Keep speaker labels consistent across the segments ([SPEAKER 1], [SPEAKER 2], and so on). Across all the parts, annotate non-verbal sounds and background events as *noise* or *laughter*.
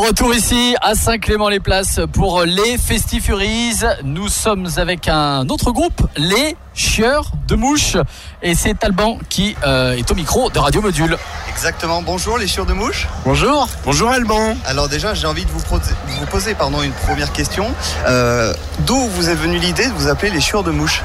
[SPEAKER 1] retour ici à Saint-Clément-les-Places pour les Festifuries. Nous sommes avec un autre groupe, les Chieurs de Mouches. Et c'est Alban qui euh, est au micro de Radio Module.
[SPEAKER 2] Exactement. Bonjour les chieurs de mouches.
[SPEAKER 1] Bonjour.
[SPEAKER 3] Bonjour Alban.
[SPEAKER 2] Alors déjà, j'ai envie de vous, pro- vous poser pardon, une première question. Euh, D'où vous est venue l'idée de vous appeler les chieurs de mouches?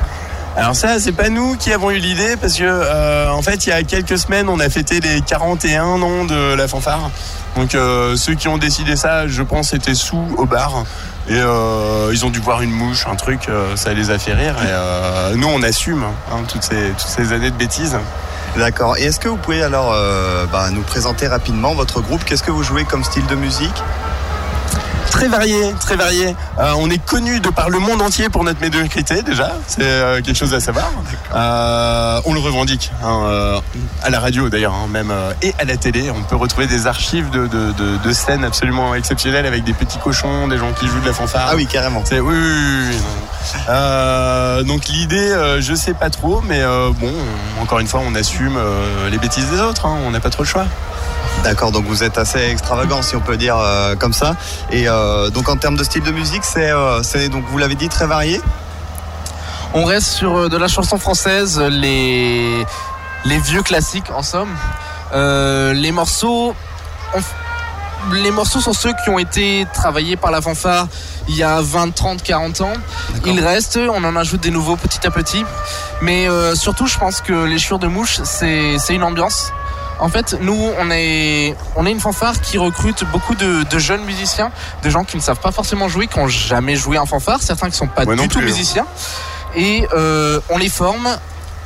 [SPEAKER 3] Alors ça, c'est pas nous qui avons eu l'idée parce que euh, en fait, il y a quelques semaines, on a fêté les 41 ans de la fanfare. Donc euh, ceux qui ont décidé ça, je pense, étaient sous au bar. Et euh, ils ont dû voir une mouche, un truc, ça les a fait rire. Et nous, on assume hein, toutes, ces, toutes ces années de bêtises.
[SPEAKER 2] D'accord. Et est-ce que vous pouvez alors bah, nous présenter rapidement votre groupe? Qu'est-ce que vous jouez comme style de musique?
[SPEAKER 3] Très varié, très varié. Euh, on est connu de par le monde entier pour notre médiocrité déjà, c'est euh, quelque chose à savoir. Euh, on le revendique hein, à la radio d'ailleurs, hein, même et à la télé. On peut retrouver des archives de, de, de- de scènes absolument exceptionnelles avec des petits cochons, des gens qui jouent de la fanfare.
[SPEAKER 2] Ah oui, carrément.
[SPEAKER 3] C'est oui, oui, oui, oui, non. Euh, donc l'idée, euh, je sais pas trop, mais euh, bon, encore une fois, on assume euh, les bêtises des autres. hein, on n'a pas trop le choix.
[SPEAKER 2] D'accord, donc vous êtes assez extravagant si on peut dire euh, comme ça. Et euh, donc en termes de style de musique, c'est euh, donc vous l'avez dit très varié.
[SPEAKER 4] On reste sur de la chanson française, les, les vieux classiques en somme. Euh, les morceaux, on- les morceaux sont ceux qui ont été travaillés par la fanfare il y a 20, 30, 40 ans. Il reste, on en ajoute des nouveaux petit à petit. Mais euh, surtout, je pense que les chures de mouche, c'est c'est une ambiance. En fait, nous, on est, on est une fanfare qui recrute beaucoup de, de jeunes musiciens, de gens qui ne savent pas forcément jouer, qui n'ont jamais joué en fanfare, certains qui ne sont pas
[SPEAKER 3] Moi
[SPEAKER 4] du tout
[SPEAKER 3] plus, hein.
[SPEAKER 4] musiciens. Et euh, on les forme.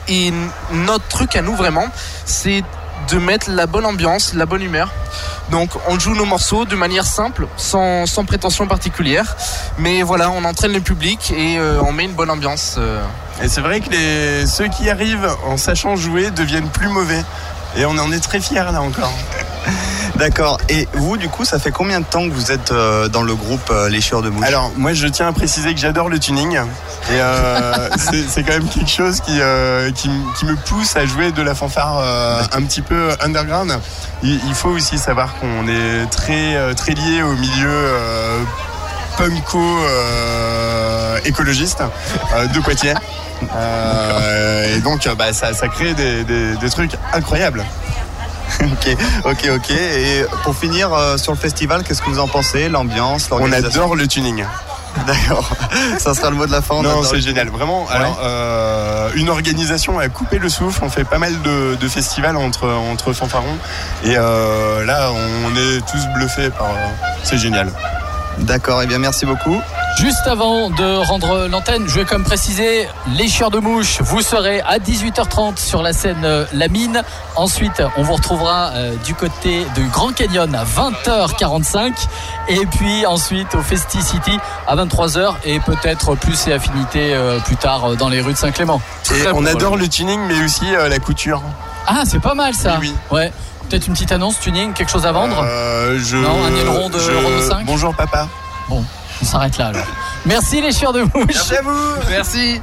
[SPEAKER 4] Et notre truc à nous, vraiment, c'est de mettre la bonne ambiance, la bonne humeur. Donc on joue nos morceaux de manière simple, sans, prétention particulière. Mais voilà, on entraîne le public et euh, on met une bonne ambiance. euh.
[SPEAKER 3] Et c'est vrai que ceux qui arrivent en sachant jouer deviennent plus mauvais. Et on en est très fiers là encore. *laughs*
[SPEAKER 2] D'accord. Et vous, du coup, ça fait combien de temps que vous êtes euh, dans le groupe euh, Les chieurs de mouches
[SPEAKER 3] Alors moi je tiens à préciser que j'adore le tuning. Et euh, *laughs* c'est quand même quelque chose qui, qui, m- qui me pousse à jouer de la fanfare un petit peu underground. Il, il faut aussi savoir qu'on est très, très lié au milieu punko euh, écologiste euh, de Poitiers. Euh, et donc bah, ça, ça crée des, des- des trucs incroyables. *laughs*
[SPEAKER 2] Ok, ok, ok. Et pour finir euh, sur le festival, qu'est-ce que vous en pensez L'ambiance,
[SPEAKER 3] On adore le tuning. *laughs*
[SPEAKER 2] D'accord. Ça sera le mot de la fin. on
[SPEAKER 3] Non, c'est génial. Vraiment, alors, euh, une organisation à couper le souffle. On fait pas mal de, de festivals entre, entre fanfarons. Et euh, là, on est tous bluffés par. c'est génial.
[SPEAKER 2] D'accord. Et bien, merci beaucoup.
[SPEAKER 1] Juste avant de rendre l'antenne, je vais quand même préciser, les chieurs de mouche, vous serez à 18h30 sur la scène euh, La Mine. Ensuite, on vous retrouvera euh, du côté de Grand Canyon à 20h45. Et puis ensuite au Festi City à 23h et peut-être plus et affinités euh, plus tard dans les rues de Saint-Clément.
[SPEAKER 3] Et on adore le tuning, mais aussi la couture.
[SPEAKER 1] Ah, c'est pas mal ça.
[SPEAKER 3] Oui,
[SPEAKER 1] Ouais. Peut-être une petite annonce, tuning, quelque chose à vendre
[SPEAKER 3] Euh, je,
[SPEAKER 1] Non, un aileron de
[SPEAKER 3] je-
[SPEAKER 1] Renault 5.
[SPEAKER 3] Bonjour papa.
[SPEAKER 1] Bon, on s'arrête là alors. Merci les chieurs de mouche.
[SPEAKER 3] à vous.
[SPEAKER 4] Merci.